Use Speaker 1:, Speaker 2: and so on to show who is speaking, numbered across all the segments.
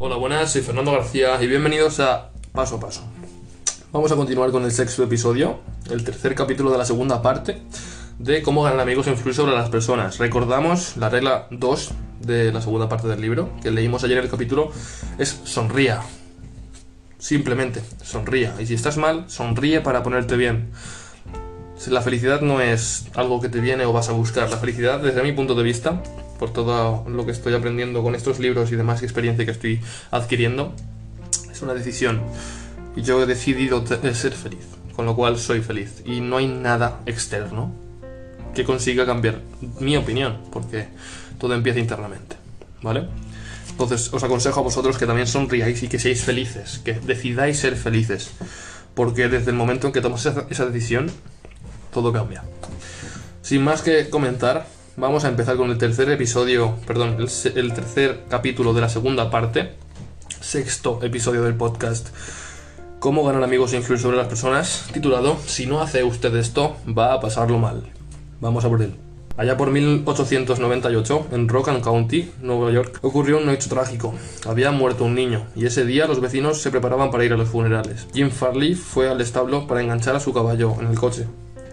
Speaker 1: Hola, buenas, soy Fernando García y bienvenidos a Paso a Paso. Vamos a continuar con el sexto episodio, el tercer capítulo de la segunda parte de cómo ganar amigos e influir sobre las personas. Recordamos la regla 2 de la segunda parte del libro, que leímos ayer en el capítulo, es sonría. Simplemente, sonría. Y si estás mal, sonríe para ponerte bien. La felicidad no es algo que te viene o vas a buscar. La felicidad, desde mi punto de vista, por todo lo que estoy aprendiendo con estos libros y demás experiencia que estoy adquiriendo, es una decisión. Y yo he decidido ser feliz, con lo cual soy feliz. Y no hay nada externo que consiga cambiar mi opinión, porque todo empieza internamente, ¿vale? Entonces os aconsejo a vosotros que también sonriáis y que seáis felices, que decidáis ser felices, porque desde el momento en que tomas esa decisión, todo cambia. Sin más que comentar, vamos a empezar con el tercer episodio, perdón, el, tercer capítulo de la segunda parte, sexto episodio del podcast Cómo ganar amigos e influir sobre las personas, titulado Si no hace usted esto, va a pasarlo mal. Vamos a por él. Allá por 1898, en Rock County, Nueva York, ocurrió un hecho trágico. Había muerto un niño, y ese día los vecinos se preparaban para ir a los funerales. Jim Farley fue al establo para enganchar a su caballo en el coche.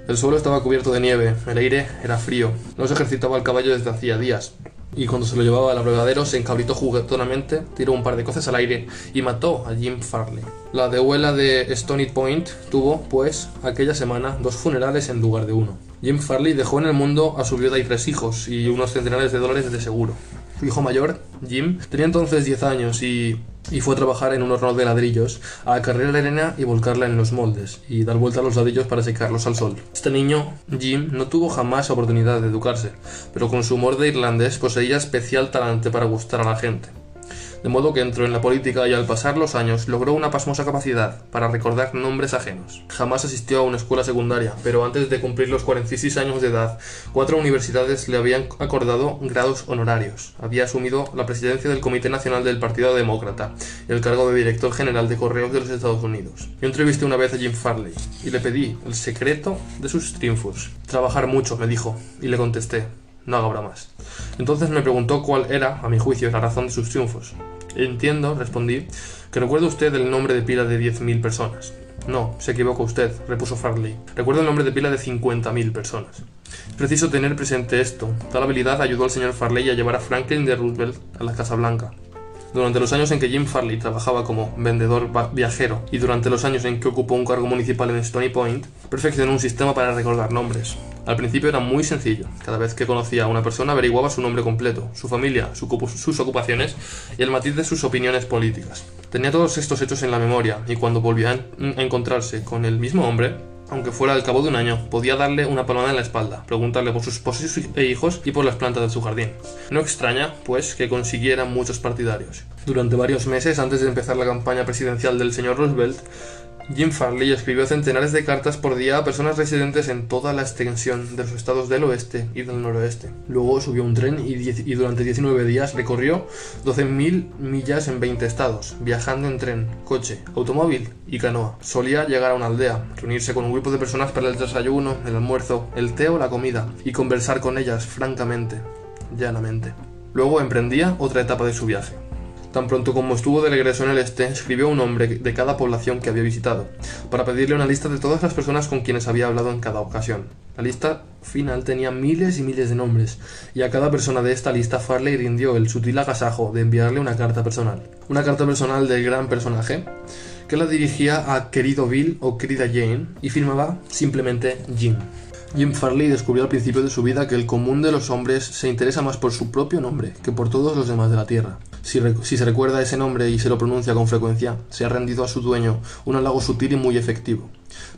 Speaker 1: El suelo estaba cubierto de nieve, el aire era frío, no se ejercitaba el caballo desde hacía días, y cuando se lo llevaba al abrevadero se encabritó juguetonamente, tiró un par de coces al aire y mató a Jim Farley. La dehuela de Stony Point tuvo, pues, aquella semana dos funerales en lugar de uno. Jim Farley dejó en el mundo a su viuda y tres hijos y unos centenares de dólares de seguro. Su hijo mayor, Jim, tenía entonces 10 años y, y, fue a trabajar en un horno de ladrillos, a cargar la arena y volcarla en los moldes, y dar vuelta a los ladrillos para secarlos al sol. Este niño, Jim, no tuvo jamás oportunidad de educarse, pero con su humor de irlandés poseía especial talante para gustar a la gente de modo que entró en la política y al pasar los años logró una pasmosa capacidad para recordar nombres ajenos. Jamás asistió a una escuela secundaria, pero antes de cumplir los 46 años de edad, cuatro universidades le habían acordado grados honorarios. Había asumido la presidencia del Comité Nacional del Partido Demócrata y el cargo de director general de correos de los Estados Unidos. Yo entrevisté una vez a Jim Farley y le pedí el secreto de sus triunfos. Trabajar mucho, me dijo, y le contesté, no haga más. Entonces me preguntó cuál era, a mi juicio, la razón de sus triunfos. Entiendo, respondí, que recuerda usted el nombre de pila de 10.000 personas. No, se equivoca usted, repuso Farley. Recuerdo el nombre de pila de 50.000 personas. Es preciso tener presente esto. Tal habilidad ayudó al señor Farley a llevar a Franklin de Roosevelt a la Casa Blanca. Durante los años en que Jim Farley trabajaba como vendedor viajero y durante los años en que ocupó un cargo municipal en Stony Point, perfeccionó un sistema para recordar nombres. Al principio era muy sencillo. Cada vez que conocía a una persona averiguaba su nombre completo, su familia, sus ocupaciones y el matiz de sus opiniones políticas. Tenía todos estos hechos en la memoria y cuando volvía a encontrarse con el mismo hombre, aunque fuera al cabo de un año, podía darle una palmada en la espalda, preguntarle por sus esposos e hijos y por las plantas de su jardín. No extraña, pues, que consiguiera muchos partidarios. Durante varios meses antes de empezar la campaña presidencial del señor Roosevelt, Jim Farley escribió centenares de cartas por día a personas residentes en toda la extensión de los estados del oeste y del noroeste. Luego subió un tren y, y durante 19 días recorrió 12.000 millas en 20 estados, viajando en tren, coche, automóvil y canoa. Solía llegar a una aldea, reunirse con un grupo de personas para el desayuno, el almuerzo, el té o la comida y conversar con ellas francamente, llanamente. Luego emprendía otra etapa de su viaje Tan pronto como estuvo de regreso en el este, escribió un nombre de cada población que había visitado, para pedirle una lista de todas las personas con quienes había hablado en cada ocasión. La lista final tenía miles y miles de nombres, y a cada persona de esta lista Farley rindió el sutil agasajo de enviarle una carta personal. Una carta personal del gran personaje, que la dirigía a querido Bill o querida Jane, y firmaba simplemente Jim. Jim Farley descubrió al principio de su vida que el común de los hombres se interesa más por su propio nombre que por todos los demás de la Tierra. Si, se recuerda ese nombre y se lo pronuncia con frecuencia, se ha rendido a su dueño un halago sutil y muy efectivo.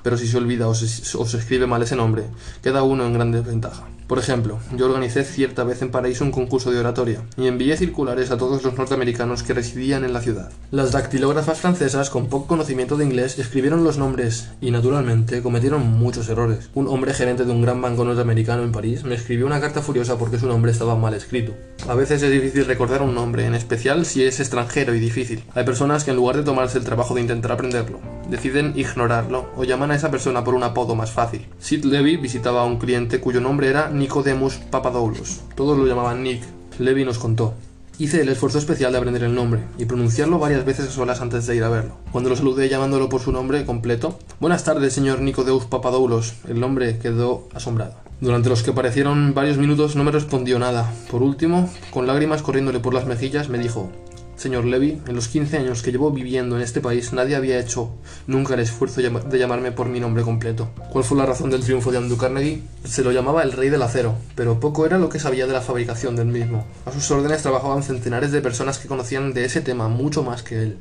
Speaker 1: Pero si se olvida o se, escribe mal ese nombre, queda uno en gran desventaja. Por ejemplo, yo organicé cierta vez en Paraíso un concurso de oratoria y envié circulares a todos los norteamericanos que residían en la ciudad. Las dactilógrafas francesas, con poco conocimiento de inglés, escribieron los nombres y, naturalmente, cometieron muchos errores. Un hombre gerente de un gran banco norteamericano en París me escribió una carta furiosa porque su nombre estaba mal escrito. A veces es difícil recordar un nombre, en especial si es extranjero y difícil. Hay personas que en lugar de tomarse el trabajo de intentar aprenderlo, deciden ignorarlo o llaman a esa persona por un apodo más fácil. Sid Levy visitaba a un cliente cuyo nombre era Nicodemus Papadoulos. Todos lo llamaban Nick. Levi nos contó. Hice el esfuerzo especial de aprender el nombre y pronunciarlo varias veces a solas antes de ir a verlo. Cuando lo saludé llamándolo por su nombre completo, Buenas tardes, señor Nicodeus Papadoulos, el hombre quedó asombrado. Durante los que parecieron varios minutos no me respondió nada. Por último, con lágrimas corriéndole por las mejillas, me dijo Señor Levy, en los 15 años que llevo viviendo en este país nadie había hecho nunca el esfuerzo de llamarme por mi nombre completo. ¿Cuál fue la razón del triunfo de Andrew Carnegie? Se lo llamaba el rey del acero, pero poco era lo que sabía de la fabricación del mismo. A sus órdenes trabajaban centenares de personas que conocían de ese tema mucho más que él,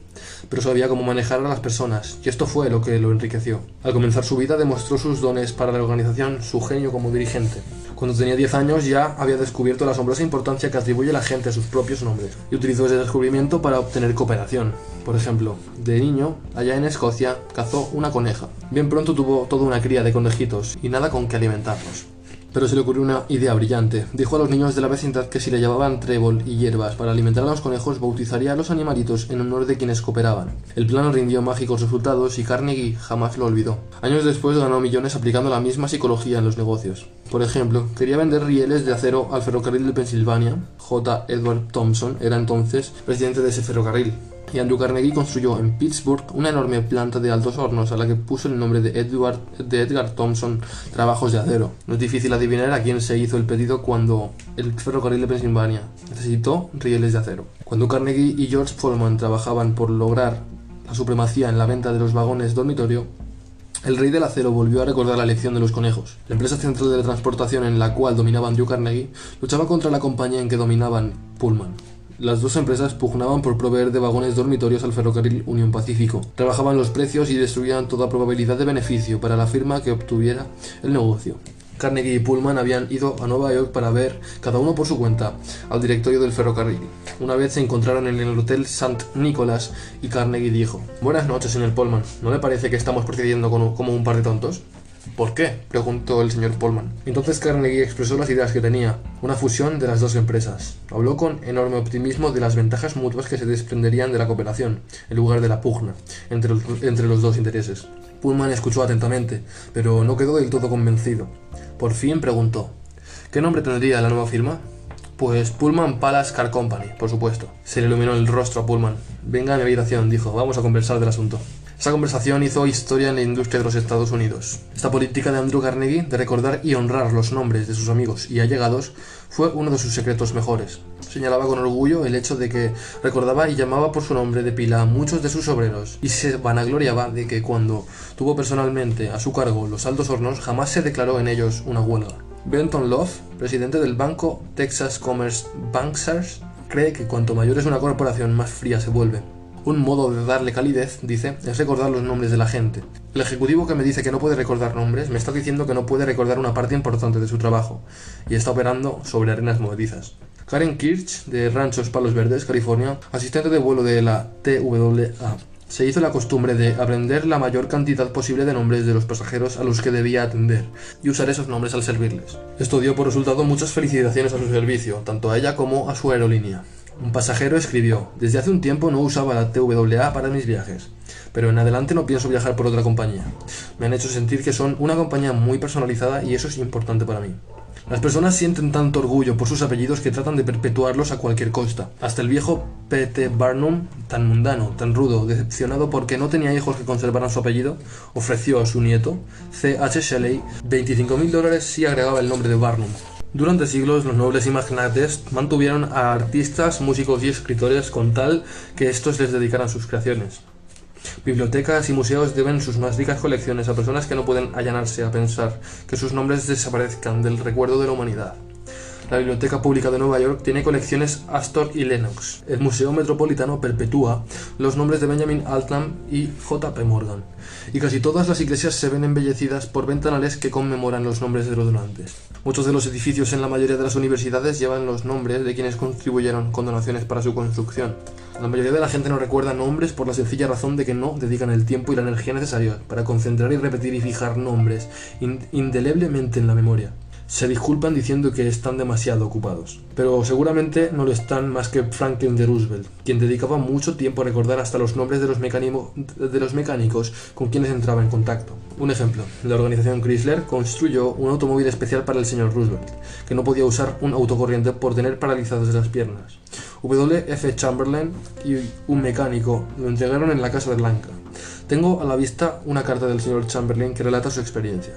Speaker 1: pero sabía cómo manejar a las personas, y esto fue lo que lo enriqueció. Al comenzar su vida demostró sus dones para la organización, su genio como dirigente. Cuando tenía 10 años ya había descubierto la asombrosa importancia que atribuye la gente a sus propios nombres y utilizó ese descubrimiento para obtener cooperación. Por ejemplo, de niño, allá en Escocia, cazó una coneja. Bien pronto tuvo toda una cría de conejitos y nada con que alimentarlos pero se le ocurrió una idea brillante. Dijo a los niños de la vecindad que si le llevaban trébol y hierbas para alimentar a los conejos, bautizaría a los animalitos en honor de quienes cooperaban. El plan rindió mágicos resultados y Carnegie jamás lo olvidó. Años después ganó millones aplicando la misma psicología en los negocios. Por ejemplo, quería vender rieles de acero al ferrocarril de Pensilvania. J. Edward Thompson era entonces presidente de ese ferrocarril y Andrew Carnegie construyó en Pittsburgh una enorme planta de altos hornos a la que puso el nombre de, Edward, de Edgar Thompson Trabajos de Acero. No es difícil adivinar a quién se hizo el pedido cuando el ferrocarril de Pensilvania necesitó rieles de acero. Cuando Carnegie y George Pullman trabajaban por lograr la supremacía en la venta de los vagones dormitorio, el rey del acero volvió a recordar la elección de los conejos. La empresa central de la transportación en la cual dominaba Andrew Carnegie luchaba contra la compañía en que dominaban Pullman. Las dos empresas pugnaban por proveer de vagones dormitorios al ferrocarril Unión Pacífico. Trabajaban los precios y destruían toda probabilidad de beneficio para la firma que obtuviera el negocio. Carnegie y Pullman habían ido a Nueva York para ver, cada uno por su cuenta, al directorio del ferrocarril. Una vez se encontraron en el Hotel St. Nicholas y Carnegie dijo, Buenas noches, señor Pullman. ¿No le parece que estamos procediendo como un par de tontos? ¿Por qué? preguntó el señor Pullman. Entonces Carnegie expresó las ideas que tenía, una fusión de las dos empresas. Habló con enorme optimismo de las ventajas mutuas que se desprenderían de la cooperación, en lugar de la pugna, entre los, entre los dos intereses. Pullman escuchó atentamente, pero no quedó del todo convencido. Por fin preguntó, ¿qué nombre tendría la nueva firma? Pues Pullman Palace Car Company, por supuesto. Se le iluminó el rostro a Pullman. Venga a mi habitación, dijo, vamos a conversar del asunto. Esa conversación hizo historia en la industria de los Estados Unidos. Esta política de Andrew Carnegie de recordar y honrar los nombres de sus amigos y allegados fue uno de sus secretos mejores. Señalaba con orgullo el hecho de que recordaba y llamaba por su nombre de pila a muchos de sus obreros y se vanagloriaba de que cuando tuvo personalmente a su cargo los altos hornos jamás se declaró en ellos una huelga. Benton Love, presidente del banco Texas Commerce Bankers, cree que cuanto mayor es una corporación más fría se vuelve. Un modo de darle calidez, dice, es recordar los nombres de la gente. El ejecutivo que me dice que no puede recordar nombres me está diciendo que no puede recordar una parte importante de su trabajo y está operando sobre arenas movedizas. Karen Kirch, de Ranchos Palos Verdes, California, asistente de vuelo de la TWA, se hizo la costumbre de aprender la mayor cantidad posible de nombres de los pasajeros a los que debía atender y usar esos nombres al servirles. Esto dio por resultado muchas felicitaciones a su servicio, tanto a ella como a su aerolínea. Un pasajero escribió, desde hace un tiempo no usaba la TWA para mis viajes, pero en adelante no pienso viajar por otra compañía. Me han hecho sentir que son una compañía muy personalizada y eso es importante para mí. Las personas sienten tanto orgullo por sus apellidos que tratan de perpetuarlos a cualquier costa. Hasta el viejo P.T. Barnum, tan mundano, tan rudo, decepcionado porque no tenía hijos que conservaran su apellido, ofreció a su nieto, C.H. Shelley, 25.000 dólares si agregaba el nombre de Barnum. Durante siglos los nobles y magnates mantuvieron a artistas, músicos y escritores con tal que estos les dedicaran sus creaciones. Bibliotecas y museos deben sus más ricas colecciones a personas que no pueden allanarse a pensar que sus nombres desaparezcan del recuerdo de la humanidad. La Biblioteca Pública de Nueva York tiene colecciones Astor y Lennox. El Museo Metropolitano perpetúa los nombres de Benjamin Altman y J.P. Morgan. Y casi todas las iglesias se ven embellecidas por ventanales que conmemoran los nombres de los donantes. Muchos de los edificios en la mayoría de las universidades llevan los nombres de quienes contribuyeron con donaciones para su construcción. La mayoría de la gente no recuerda nombres por la sencilla razón de que no dedican el tiempo y la energía necesaria para concentrar y repetir y fijar nombres indeleblemente en la memoria se disculpan diciendo que están demasiado ocupados. Pero seguramente no lo están más que Franklin de Roosevelt, quien dedicaba mucho tiempo a recordar hasta los nombres de los, de los mecánicos con quienes entraba en contacto. Un ejemplo, la organización Chrysler construyó un automóvil especial para el señor Roosevelt, que no podía usar un autocorriente por tener paralizadas las piernas. W.F. Chamberlain y un mecánico lo entregaron en la Casa Blanca. Tengo a la vista una carta del señor Chamberlain que relata su experiencia.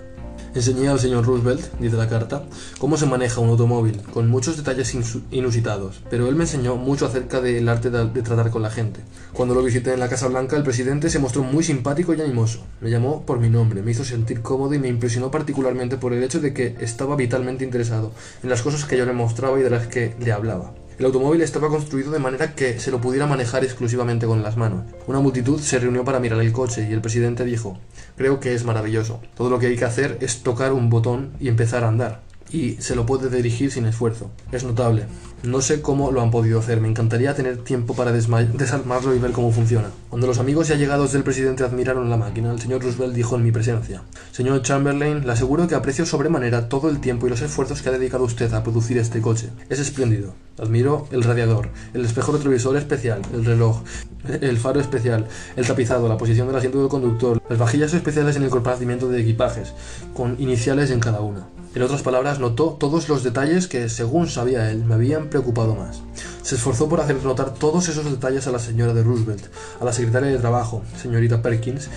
Speaker 1: Enseñé al señor Roosevelt, dice la carta, cómo se maneja un automóvil, con muchos detalles inusitados, pero él me enseñó mucho acerca del arte de, tratar con la gente. Cuando lo visité en la Casa Blanca, el presidente se mostró muy simpático y animoso. Me llamó por mi nombre, me hizo sentir cómodo y me impresionó particularmente por el hecho de que estaba vitalmente interesado en las cosas que yo le mostraba y de las que le hablaba. El automóvil estaba construido de manera que se lo pudiera manejar exclusivamente con las manos. Una multitud se reunió para mirar el coche y el presidente dijo, creo que es maravilloso. Todo lo que hay que hacer es tocar un botón y empezar a andar. Y se lo puede dirigir sin esfuerzo. Es notable. No sé cómo lo han podido hacer, me encantaría tener tiempo para desarmarlo y ver cómo funciona. Cuando los amigos y allegados del presidente admiraron la máquina, el señor Roosevelt dijo en mi presencia, Señor Chamberlain, le aseguro que aprecio sobremanera todo el tiempo y los esfuerzos que ha dedicado usted a producir este coche. Es espléndido. Admiro el radiador, el espejo retrovisor especial, el reloj, el faro especial, el tapizado, la posición del asiento del conductor, las vajillas especiales en el compartimiento de equipajes, con iniciales en cada una. En otras palabras, notó todos los detalles que, según sabía él, me habían preocupado más. Se esforzó por hacer notar todos esos detalles a la señora de Roosevelt, a la secretaria de Trabajo, señorita Perkins,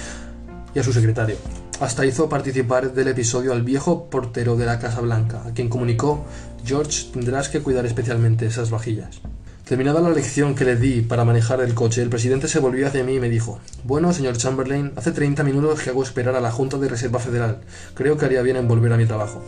Speaker 1: y a su secretario. Hasta hizo participar del episodio al viejo portero de la Casa Blanca, a quien comunicó George tendrás que cuidar especialmente esas vajillas. Terminada la lección que le di para manejar el coche, el presidente se volvió hacia mí y me dijo, Bueno, señor Chamberlain, hace 30 minutos que hago esperar a la Junta de Reserva Federal. Creo que haría bien en volver a mi trabajo.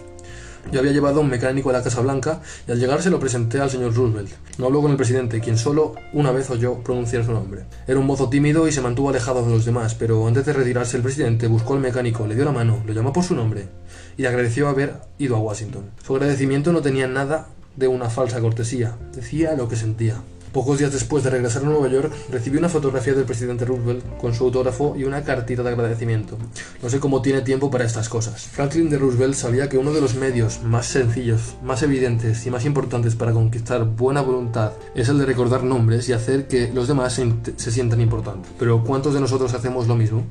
Speaker 1: Yo había llevado un mecánico a la Casa Blanca y al llegar se lo presenté al señor Roosevelt. No habló con el presidente, quien solo una vez oyó pronunciar su nombre. Era un mozo tímido y se mantuvo alejado de los demás, pero antes de retirarse el presidente buscó al mecánico, le dio la mano, lo llamó por su nombre y le agradeció haber ido a Washington. Su agradecimiento no tenía nada de una falsa cortesía, decía lo que sentía. Pocos días después de regresar a Nueva York, recibí una fotografía del presidente Roosevelt con su autógrafo y una cartita de agradecimiento. No sé cómo tiene tiempo para estas cosas. Franklin de Roosevelt sabía que uno de los medios más sencillos, más evidentes y más importantes para conquistar buena voluntad es el de recordar nombres y hacer que los demás se sientan importantes. Pero ¿cuántos de nosotros hacemos lo mismo?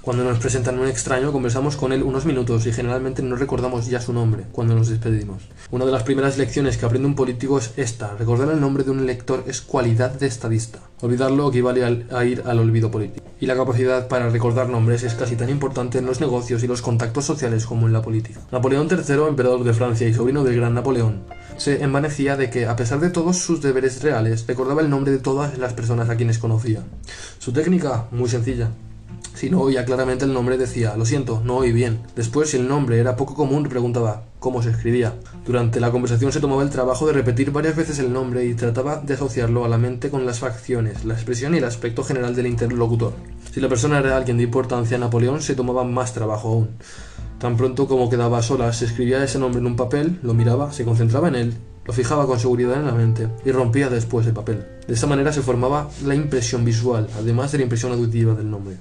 Speaker 1: Cuando nos presentan un extraño, conversamos con él unos minutos y generalmente no recordamos ya su nombre cuando nos despedimos. Una de las primeras lecciones que aprende un político es esta. Recordar el nombre de un elector es cualidad de estadista. Olvidarlo equivale a ir al olvido político. Y la capacidad para recordar nombres es casi tan importante en los negocios y los contactos sociales como en la política. Napoleón III, emperador de Francia y sobrino del gran Napoleón, se envanecía de que, a pesar de todos sus deberes reales, recordaba el nombre de todas las personas a quienes conocía. Su técnica, muy sencilla, si no oía claramente el nombre decía, lo siento, no oí bien. Después, si el nombre era poco común, preguntaba cómo se escribía. Durante la conversación se tomaba el trabajo de repetir varias veces el nombre y trataba de asociarlo a la mente con las facciones, la expresión y el aspecto general del interlocutor. Si la persona era alguien de importancia, Napoleón se tomaba más trabajo aún. Tan pronto como quedaba sola, se escribía ese nombre en un papel, lo miraba, se concentraba en él, lo fijaba con seguridad en la mente y rompía después el papel. De esa manera se formaba la impresión visual, además de la impresión auditiva del nombre.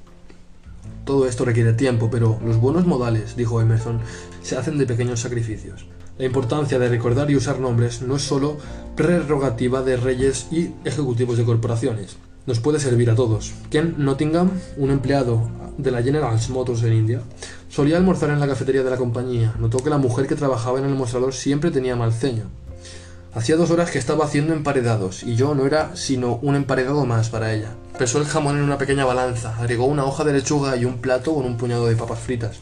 Speaker 1: Todo esto requiere tiempo, pero los buenos modales, dijo Emerson, se hacen de pequeños sacrificios. La importancia de recordar y usar nombres no es solo prerrogativa de reyes y ejecutivos de corporaciones. Nos puede servir a todos. Ken Nottingham, un empleado de la General Motors en India, solía almorzar en la cafetería de la compañía. Notó que la mujer que trabajaba en el mostrador siempre tenía mal ceño. Hacía dos horas que estaba haciendo emparedados, y yo no era sino un emparedado más para ella. Pesó el jamón en una pequeña balanza, agregó una hoja de lechuga y un plato con un puñado de papas fritas.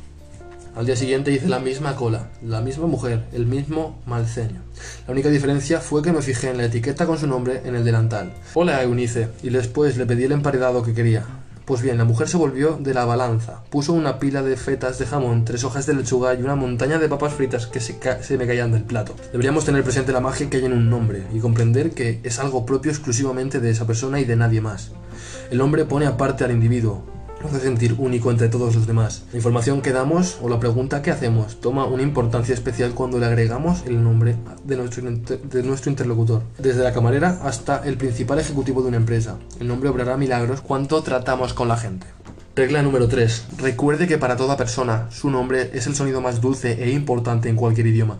Speaker 1: Al día siguiente hice la misma cola, la misma mujer, el mismo malceño. La única diferencia fue que me fijé en la etiqueta con su nombre en el delantal. Hola, Eunice, y después le pedí el emparedado que quería. Pues bien, la mujer se volvió de la balanza, puso una pila de fetas de jamón, tres hojas de lechuga y una montaña de papas fritas que se, se, me caían del plato. Deberíamos tener presente la magia que hay en un nombre y comprender que es algo propio exclusivamente de esa persona y de nadie más. El hombre pone aparte al individuo, hace sentir único entre todos los demás. La información que damos o la pregunta que hacemos toma una importancia especial cuando le agregamos el nombre de nuestro, de nuestro interlocutor. Desde la camarera hasta el principal ejecutivo de una empresa. El nombre obrará milagros cuando tratamos con la gente. Regla número 3. Recuerde que para toda persona, su nombre es el sonido más dulce e importante en cualquier idioma.